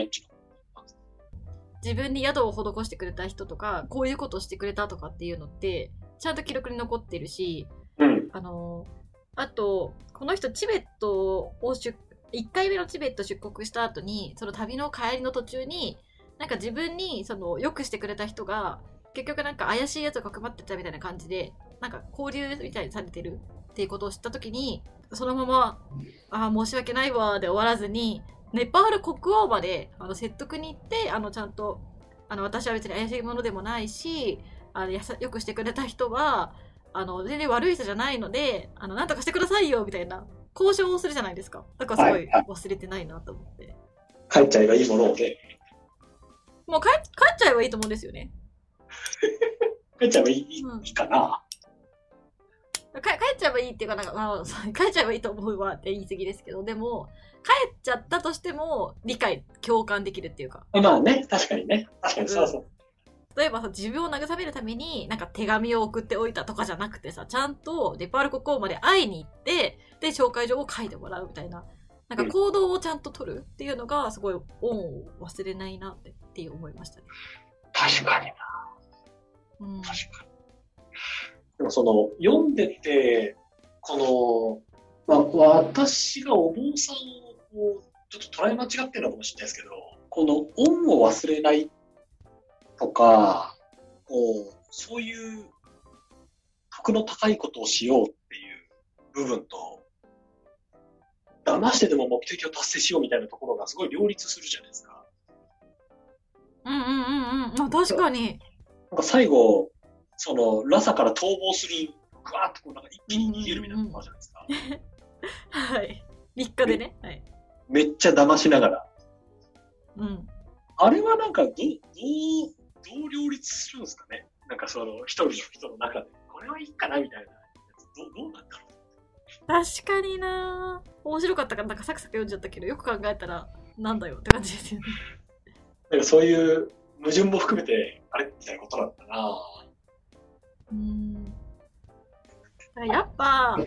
いっていうの自分に宿を施してくれた人とか、こういうことをしてくれたとかっていうのって、ちゃんと記録に残ってるし、うん。あのあと、この人、チベットを出、1回目のチベット出国した後に、その旅の帰りの途中に、なんか自分に、その、良くしてくれた人が、結局なんか怪しいやつがかくまってたみたいな感じで、なんか交流みたいにされてるっていうことを知った時に、そのまま、ああ、申し訳ないわ、で終わらずに、ネパール国王まであの説得に行って、あの、ちゃんと、あの、私は別に怪しいものでもないし、あのやさよくしてくれた人は、あの、全然悪い人じゃないので、あの、なんとかしてくださいよ、みたいな、交渉をするじゃないですか。だからすごい忘れてないなと思って。帰っちゃえばいいものをね。もう帰っ帰っちゃえばいいと思うんですよね。帰っちゃえばいい,いいかな。か帰っちゃえばいいっていうか、なんか、まあ、帰っちゃえばいいと思うわって言い過ぎですけど、でも、帰っちゃったとしても、理解、共感できるっていうか。まあね、確かにね。確かにそうそう。例えばさ、自分を慰めるために、なんか手紙を送っておいたとかじゃなくてさ、ちゃんとネパール国王まで会いに行って、で、紹介状を書いてもらうみたいな。なんか行動をちゃんと取るっていうのが、すごい恩を忘れないなってって思いましたね。確かにな。うん。確かに。でもその、読んでて、この、まあ、私がお坊さんをちょっと捉え間違ってるのかもしれないですけど、この恩を忘れないとか、こう、そういう徳の高いことをしようっていう部分と、騙してでも目的を達成しようみたいなところがすごい両立するじゃないですか。うんうんうんうん。あ、確かに。なんか最後、その、ラサから逃亡する、ぐわーっとこうなんか一気に逃げるみたいなのがあるじゃないですか。はい。3日でね。はい。めっちゃ騙しながら。うん。あれはなんかどう、どう、どう両立するんですかね？なんかその、一人の人の中で、これはいいかなみたいなやつ。どう、どうなんだろう？確かにな面白かったから、なんかサクサク読んじゃったけど、よく考えたら、なんだよって感じですよね。なんかそういう矛盾も含めて、あれみたいなことなんだなうん。やっぱ、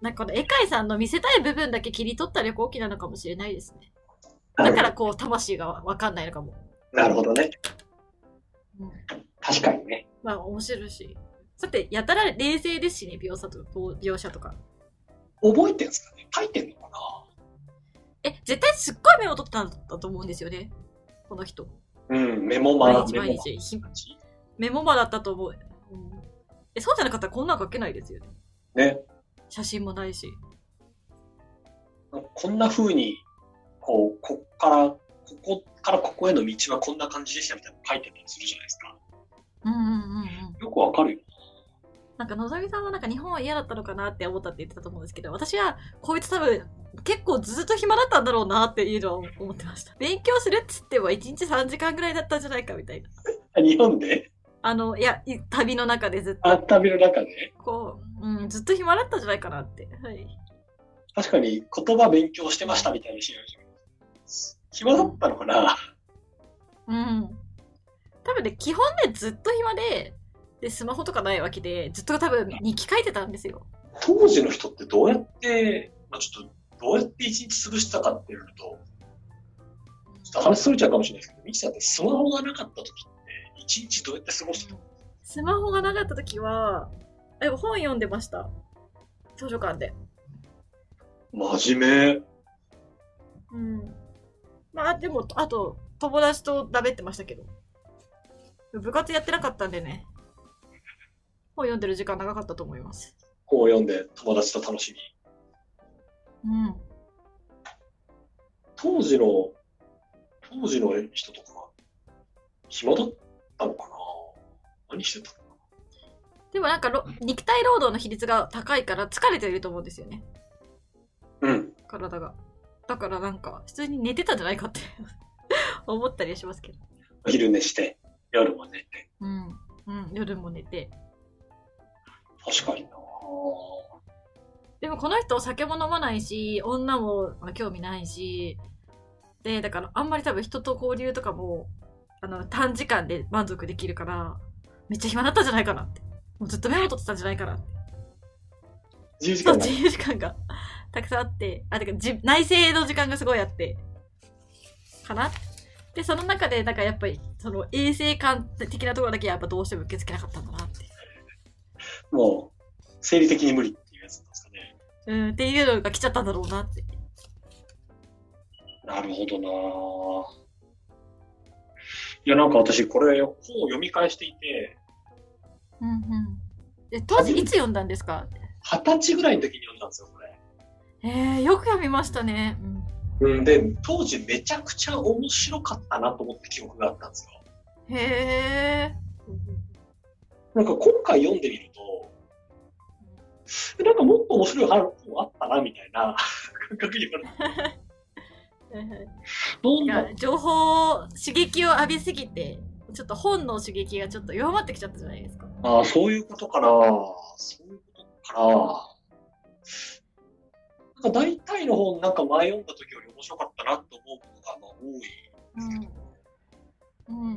なんかこのエカイさんの見せたい部分だけ切り取った旅行記なのかもしれないですね。だからこう、魂がわかんないのかも。なるほどね。うん。確かにね。まあ面白いし。さて、やたら冷静ですしね、描写と描写とか。覚えてんすかね？書いてんのかな？え、絶対すっごいメモ取ってたんだと思うんですよね。この人。うん、メモマ毎日メモマ毎日。ひメモマだったと思う。うんえ、そうじゃなかったらこんなん書けないですよね。ね。写真もないし。こんな風に、こう、こっから、ここからここへの道はこんな感じでしたみたいなの書いてたりするじゃないですか。うんうんうんうん。よくわかるよ。なんか、のぞみさんはなんか日本は嫌だったのかなって思ったって言ってたと思うんですけど、私はこいつ多分結構ずっと暇だったんだろうなっていうのは思ってました。勉強するっつっても1日3時間ぐらいだったんじゃないかみたいな。あ 日本で？あの、いや、い旅の中でずっと、あ、旅の中で？こう、うん、ずっと暇だったんじゃないかなって。はい。確かに言葉勉強してましたみたいにしてる暇だったのかな、うん。多分ね、基本ね、ずっと暇で、で、スマホとかないわけで、ずっと多分日記書いてたんですよ。当時の人ってどうやって、まあ、ちょっと、どうやって一日潰してたかっていうと、ちょっと話それちゃうかもしれないですけど、ミキさんってスマホがなかった時って、一日どうやって過ごしてたスマホがなかった時は、え、本読んでました？図書館で。真面目。うん。まあ、でも、あと、友達とだべってましたけど。部活やってなかったんでね。本読んでる時間長かったと思います。本を読んで友達と楽しみ。うん。当時の、当時の人とか、暇だったのかな何してたのかでもなんかろ、肉体労働の比率が高いから疲れていると思うんですよね。なうん。体が。だからなんか、普通に寝てたんじゃないかって 思ったりはしますけど。お昼寝して、夜も寝て。うん。うん。夜も寝て。確かになでもこの人お酒も飲まないし、女もまあ興味ないし、で、だからあんまり多分人と交流とかも、あの、短時間で満足できるから、めっちゃ暇だったんじゃないかなって。もうずっとメモ取ってたんじゃないかなって。自由時間が自由時間がたくさんあって、あ、てかじ内政の時間がすごいあって、かな？で、その中で、なんかやっぱり、その衛生観的なところだけやっぱどうしても受け付けなかったんだなって。もう、生理的に無理っていうやつなんですかね。うん、っていうのが来ちゃったんだろうなって。なるほどなぁいや、なんか私、これ、本を読み返していて、うんうん。え、当時いつ読んだんですか？二十歳ぐらいの時に読んだんですよ、これ。えー、よく読みましたね。うんうん、で、当時めちゃくちゃ面白かったなと思って記憶があったんですよ。へえ。なんか今回読んでみると、えなんかもっと面白い本あったな、みたいな感覚になる。どんないや、情報、刺激を浴びすぎて、ちょっと本の刺激がちょっと弱まってきちゃったじゃないですか。ああ、そういうことかな。そういうことかな。なんか大体の本、なんか前読んだ時より面白かったなと思うことがまあ多いんですけど、うん。うん。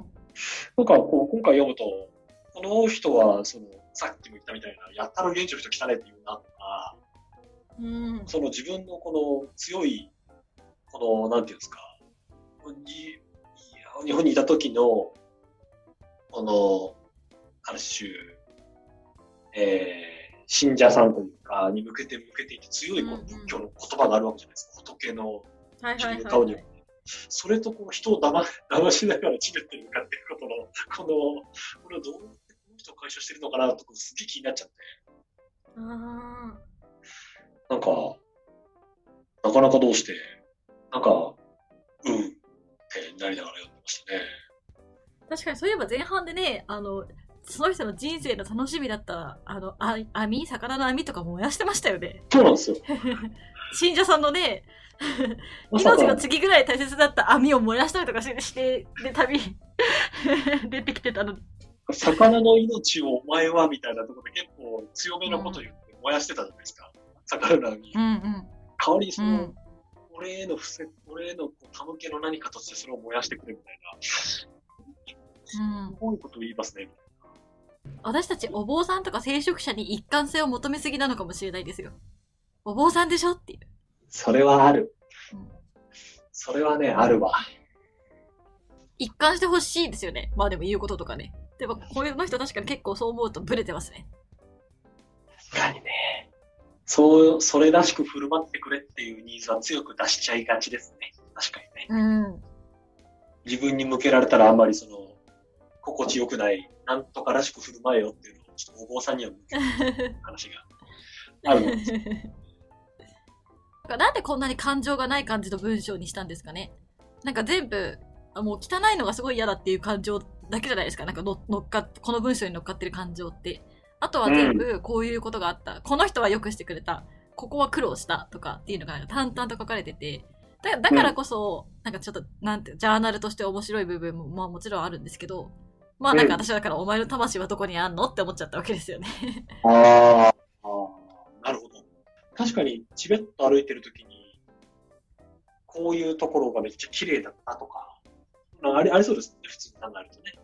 なんかこう今回読むと、この人はそのさっきも言ったみたいな、やったら現地の人汚ねっていうなとか、うん。その自分のこの強い、この、なんていうんですか、に日本にいた時の、この、ある種、えー、信者さんというか、に向けて向けていて強いこの仏教の言葉があるわけじゃないですか。仏の自。分の顔に。それとこう人を騙騙しながらチベットに向かっていくことの、この、これをどうやってこの人を解消してるのかなとかすげえ気になっちゃって。あなんか、なかなかどうして、なんか、うんってなりながら読んでましたね。ー確かにそういえば前半でね、あの、その人の人生の楽しみだった、あの、あ網、魚の網とか燃やしてましたよね。そうなんですよ。信者さんのね、命の次ぐらい大切だった網を燃やしたりとかしして、で、旅、出てきてたの。魚の命をお前はみたいなところで結構強めのこと言って燃やしてたじゃないですか。魚の網。うんうん。代わりにそうの、ん。俺への伏せ、俺へのこう手向けの何かとしてそれを燃やしてくれみたいな。すうん。ごいこと言いますね。私たちお坊さんとか聖職者に一貫性を求めすぎなのかもしれないですよ。お坊さんでしょっていう。それはあるうん。それはね、あるわ。一貫してほしいですよね。まあでも言うこととかね。でも、こういうの人確かに結構そう思うとブレてますね。確かにね。そう、それらしく振る舞ってくれっていうニーズは強く出しちゃいがちですね。確かにね。うん。自分に向けられたらあんまりその、心地よくない、なんとからしく振る舞えよっていうのを、ちょっとお坊さんには向けない話があるのです。なんでこんなに感情がない感じの文章にしたんですかねなんか全部、もう汚いのがすごい嫌だっていう感情だけじゃないですか。なんかの乗っかこの文章に乗っかってる感情って。あとは全部こういうことがあった。この人は良くしてくれた。ここは苦労したとかっていうのが淡々と書かれてて。だだからこそ、なんかちょっと、なんて、ジャーナルとして面白い部分も、まあもちろんあるんですけど、まあなんか私はだからお前の魂はどこにあんのって思っちゃったわけですよね。ああ、なるほど。確かに、チベット歩いてるときに、こういうところがめっちゃ綺麗だったとか、ありありそうですね、普通に考えるとね。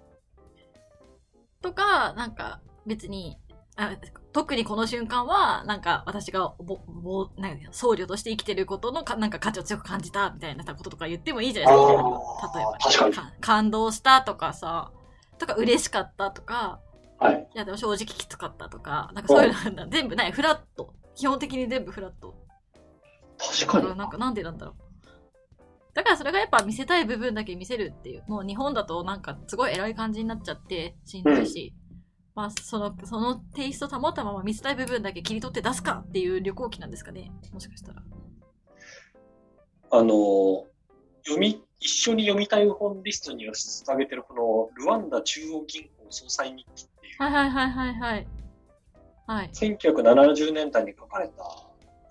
とか、なんか別に、あ特にこの瞬間は、なんか私がぼぼなんか僧侶として生きてることのかなんか価値を強く感じたみたいなこととか言ってもいいじゃないですか、例えば。確かにか感動したとかさ、とか嬉しかったとか、はい。いやでも正直きつかったとか、なんかそういうのなんだ全部ない、フラット。基本的に全部フラット。確かにだから。なんかなんでなんだろう。だからそれがやっぱ見せたい部分だけ見せるっていう。もう日本だとなんかすごい偉い感じになっちゃってしんどいし、まあその、そのテイスト保ったまま見せたい部分だけ切り取って出すかっていう旅行記なんですかね。もしかしたら。あの、読み、一緒に読みたい本リストには捧げてるこの、ルワンダ中央銀行総裁日記っていう、はいはいはいはいはい。はい。1970年代に書かれた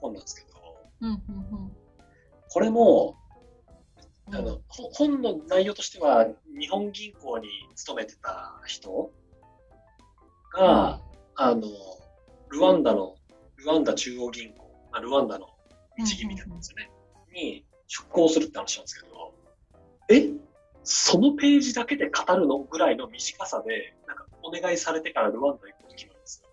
本なんですけど、うんうんこれも、うん。あの、ほ本の内容としては、日本銀行に勤めてた人が、あの、ルワンダの、ルワンダ中央銀行、まあ、ルワンダの日銀みたいなんですよね、に出向するって話なんですけど、えそのページだけで語るのぐらいの短さで、なんかお願いされてからルワンダ行くこと決まるんですよ。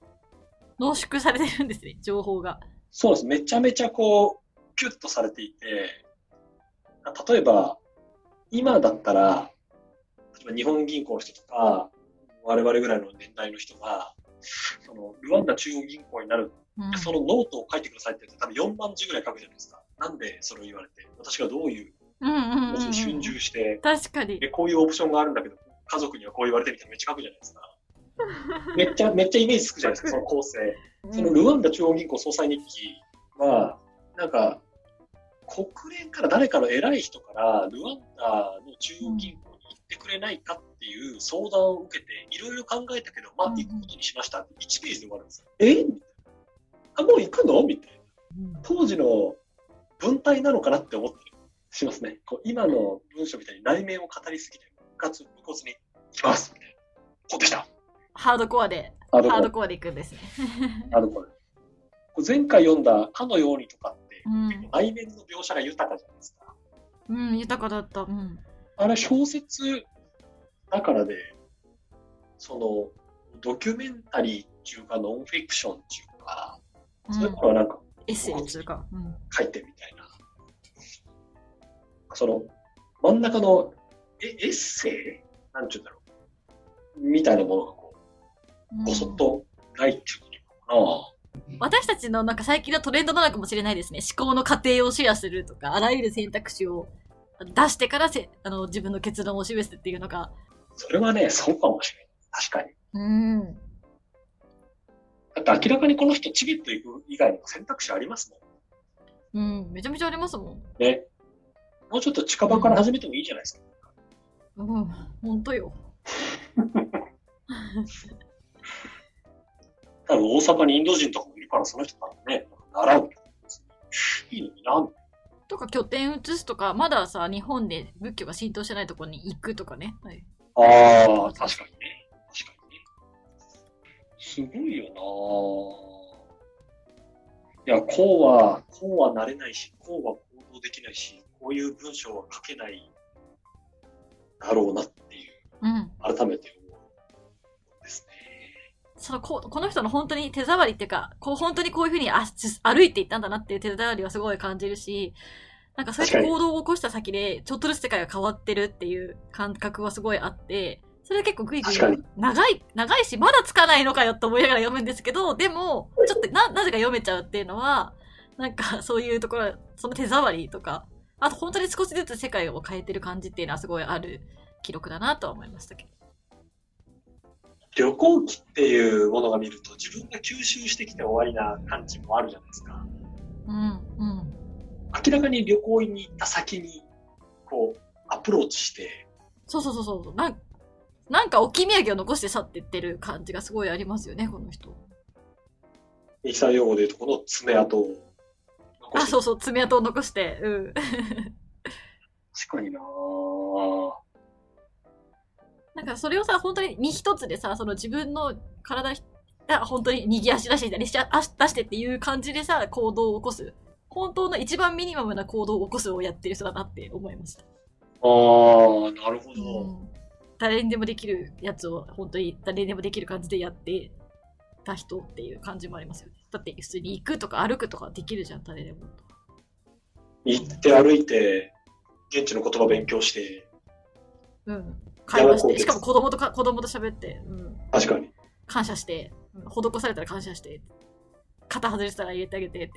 濃縮されてるんですね、情報が。そうです。めちゃめちゃこう、キュッとされていて、例えば、今だったら、例えば日本銀行の人とか、我々ぐらいの年代の人が、そのルワンダ中央銀行になる、うんそのノートを書いてくださいって言って多分4万字ぐらい書くじゃないですか。なんでそれを言われて、私がどういううんうんうんうん逡巡して、確かにで、こういうオプションがあるんだけど、家族にはこう言われてみたいなめっちゃ書くじゃないですか。めっちゃ、めっちゃイメージつくじゃないですか、その構成。そのルワンダ中央銀行総裁日記は、なんか、国連から誰かの偉い人から、ルワンダの中央銀行ってくれないかっていう相談を受けて、いろいろ考えたけど、まあ、行くことにしましたって1ページで終わるんですよ。え？あ、もう行くの？みたいな。うん当時の文体なのかなって思ってしますね。こう今の文章みたいに内面を語りすぎて、かつ、無骨に行きます。みたいな。こうでした。ハードコアでハードコアでいくんですねあのこれ。こう前回読んだかのようにとかって、うん、内面の描写が豊かじゃないですか。うん、豊かだったうんあれ小説だからで、その、ドキュメンタリーっていうか、ノンフィクションっていうか、そういうのはなんかエッセイっていうか、うん、書いてみたいな。その、真ん中のえエッセイ？なんて言うんだろう。みたいなものがこう、ごそっとないっていうことなのか私たちのなんか最近のトレンドなのかもしれないですね。思考の過程をシェアするとか、あらゆる選択肢を出してからせあの自分の結論を示すっていうのが。な。それはね、そうかもしれない。確かに。うん。だって明らかにこの人チベット行く以外にも選択肢ありますもん。うん、めちゃめちゃありますもん。ね。もうちょっと近場から始めてもいいじゃないですか。うん、ほんとよ。多分大阪にインド人とかもいるから、その人からね、習う。いいのにな。とか拠点移すとか、まださ、日本で仏教が浸透してないところに行くとかね。はい、ああ、確かにね。確かにね。すごいよないや、こうは、こうはなれないし、こうは行動できないし、こういう文章は書けないだろうなっていう、うん。改めて思。そのここの人の本当に手触りっていうか、こう本当にこういうふうに歩いていったんだなっていう手触りはすごい感じるし、なんかそうやって行動を起こした先で、ちょっとずつ世界が変わってるっていう感覚はすごいあって、それ結構グイグイ長い、長いし、まだつかないのかよと思いながら読むんですけど、でも、ちょっとな、なぜか読めちゃうっていうのは、なんかそういうところ、その手触りとか、あと本当に少しずつ世界を変えてる感じっていうのはすごいある記録だなとは思いましたけど。旅行記っていうものが見ると、自分が吸収してきて終わりな感じもあるじゃないですか。うん、うん。明らかに旅行に行った先に、こう、アプローチして、そうそうそうそう。なんなんか置き土産を残して去ってってる感じがすごいありますよね、この人。ミキさん用語で言うと、この爪痕を残あ、そうそう、爪痕を残して。うん。確かになぁ。なんかそれをさ、本当に身一つでさ、その自分の体本当に右足出して左足出してっていう感じでさ、行動を起こす。本当の一番ミニマムな行動を起こすをやってる人だなって思いました。ああ、なるほど。うん誰にでもできるやつを本当に誰にでもできる感じでやってた人っていう感じもありますよね。だって普通に行くとか歩くとかできるじゃん、誰でも。行って歩いて、現地の言葉勉強して、うん。会話して、しかも子供とか子供と喋って、うん。確かに。感謝して、うん施されたら感謝して、肩外れてたら入れてあげてっ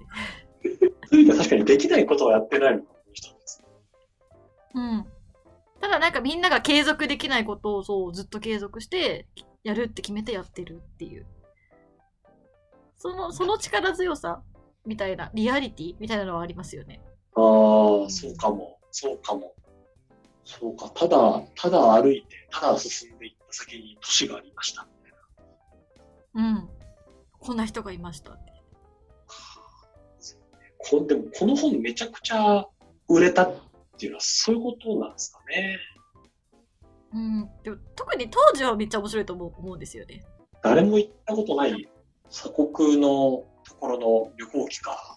て。いう確かにできないことはやってないのかもしれないです。うん。ただなんかみんなが継続できないことをそうずっと継続してやるって決めてやってるっていう。その、その力強さみたいな、リアリティみたいなのはありますよね。ああ、そうかも。そうかも。そうか。ただ、ただ歩いて、ただ進んでいった先に都市がありました。うん。こんな人がいました。こでも、この本めちゃくちゃ売れたっていうのはそういうことなんですかね。うん。でも特に当時はめっちゃ面白いと思う思うんですよね。誰も行ったことない鎖国のところの旅行記か。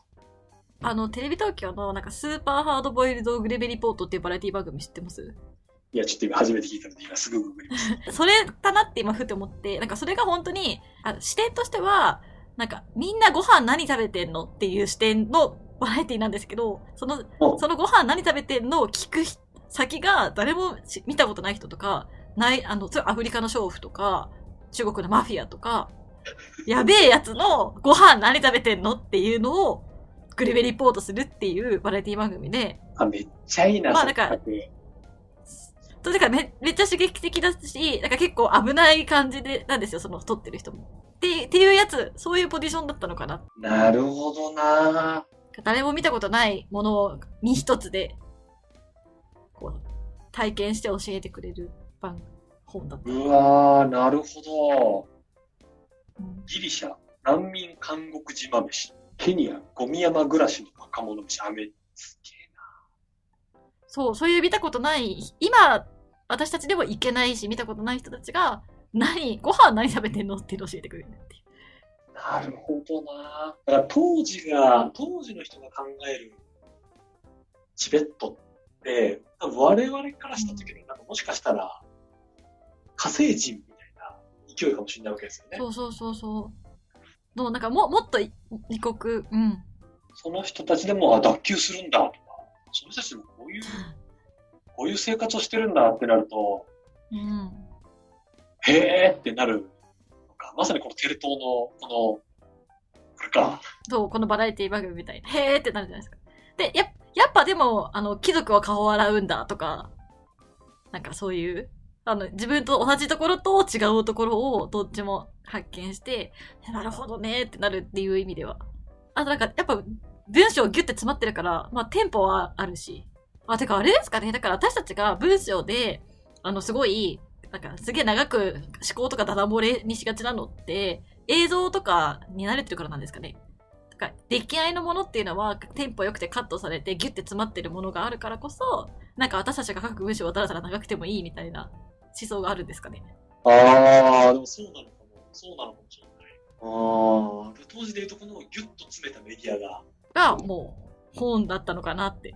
あの、テレビ東京のなんかスーパーハードボイルドグレメリポートっていうバラエティ番組知ってます？いや、ちょっと今初めて聞いたので、今すぐググります。それだなって今ふって思って、なんかそれが本当に、あ視点として。は、なんかみんなご飯何食べてんのっていう視点のバラエティなんですけど、その、うん。そのご飯何食べてんのを聞くひ、先が誰も見たことない人とか、ない、あの、アフリカの娼婦とか、中国のマフィアとか、やべえやつのご飯何食べてんのっていうのを、グリベリポートするっていうバラエティ番組で。あ、めっちゃいいな、まあなんか、とだからめめっちゃ刺激的だし、なんか結構危ない感じで、なんですよ、その撮ってる人も。ってっていうやつ、そういうポジションだったのかな。なるほどな誰も見たことないものを身一つで、こう、体験して教えてくれる番、本だった。うわー、なるほど。ギリシャ、難民監獄島飯。ケニア、ゴミ山暮らしの若者飯。あめ、すげえな。そう、そういう見たことない、今、私たちでも行けないし、見たことない人たちが、何、ご飯何食べてんのって教えてくれるっていう。なるほどな。だから当時が、当時の人が考えるチベットって、多分我々からした時に、なんかもしかしたら、火星人みたいな勢いかもしれないわけですよね。そうそうそうそう。うなんかももっと異国、うん。その人たちでも、あ、脱臼するんだとか、その人たちでもこういう、こういう生活をしてるんだってなると、うん、へーってなるまさにこのテレ東の、この、これか。そう、このバラエティ番組みたいな。へーってなるじゃないですか。で、や、やっぱでも、あの、貴族は顔を洗うんだとか、なんかそういう、あの、自分と同じところと違うところをどっちも発見して、なるほどねってなるっていう意味では。あとなんか、やっぱ文章ギュッて詰まってるから、まあテンポはあるし。あ、てかあれですかねだから私たちが文章で、あの、すごい、なんかすげえ長く思考とかダダ漏れにしがちなのって、映像とかに慣れてるからなんですかね。だか出来合いのものっていうのはテンポ良くてカットされてギュッて詰まってるものがあるからこそ、なんか私たちが書く文章はだらだら長くてもいいみたいな思想があるんですかね。ああ、でもそうなのかも。そうなのかもしれない。ああ、当時でいうとこのギュッと詰めたメディアが。が、もう本だったのかなって。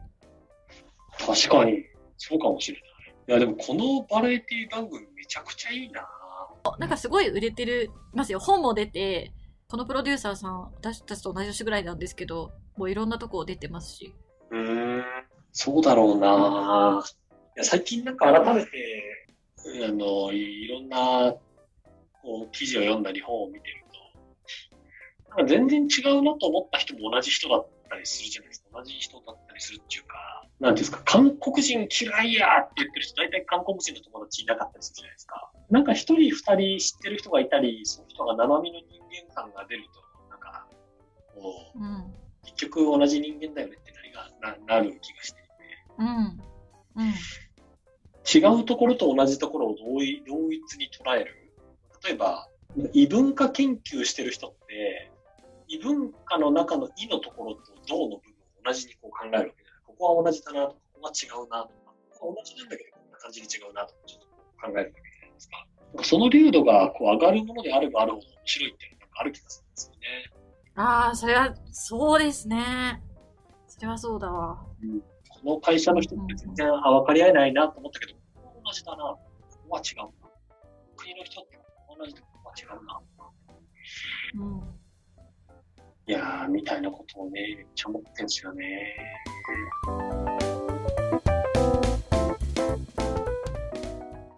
確かに、そうかもしれない。いや、でもこのバラエティ番組めちゃくちゃいいななんかすごい売れてる、ますよ。本も出て、このプロデューサーさん、私たちと同じ年ぐらいなんですけど、もういろんなとこ出てますし。うん、そうだろうないや最近なんか改めて、あの、いろんな、こう、記事を読んだり本を見てると、なんか全然違うなと思った人も同じ人だったりするじゃないですか。同じ人だったりするっていうか、なんていうんですか、韓国人嫌いやって言ってる人、大体韓国人の友達いなかったりするじゃないですか。なんか一人二人知ってる人がいたり、その人が生身の人間感が出ると、なんか、こう、うん、結局同じ人間だよねってなりがななる気がしていて。うん。うん。違うところと同じところを同一に捉える。例えば、異文化研究してる人って、異文化の中の異のところと同の部分を同じにこう考えるわけこは同じだなとか、ここは違うなとか、ここは同じなんだけど、こんな感じに違うなとか、ちょっと考えるわけじゃないですか。その流度がこう上がるものであればあるほど面白いってなんかある気がするんですよね。ああ、それは、そうですね。それはそうだわ。うん、この会社の人って全然、あ、分かり合えないなと思ったけど、同じだな。ここは違うな。国の人って同じでここは違うな。うん。いやー、みたいなことをね、めっちゃ思ってんですよね。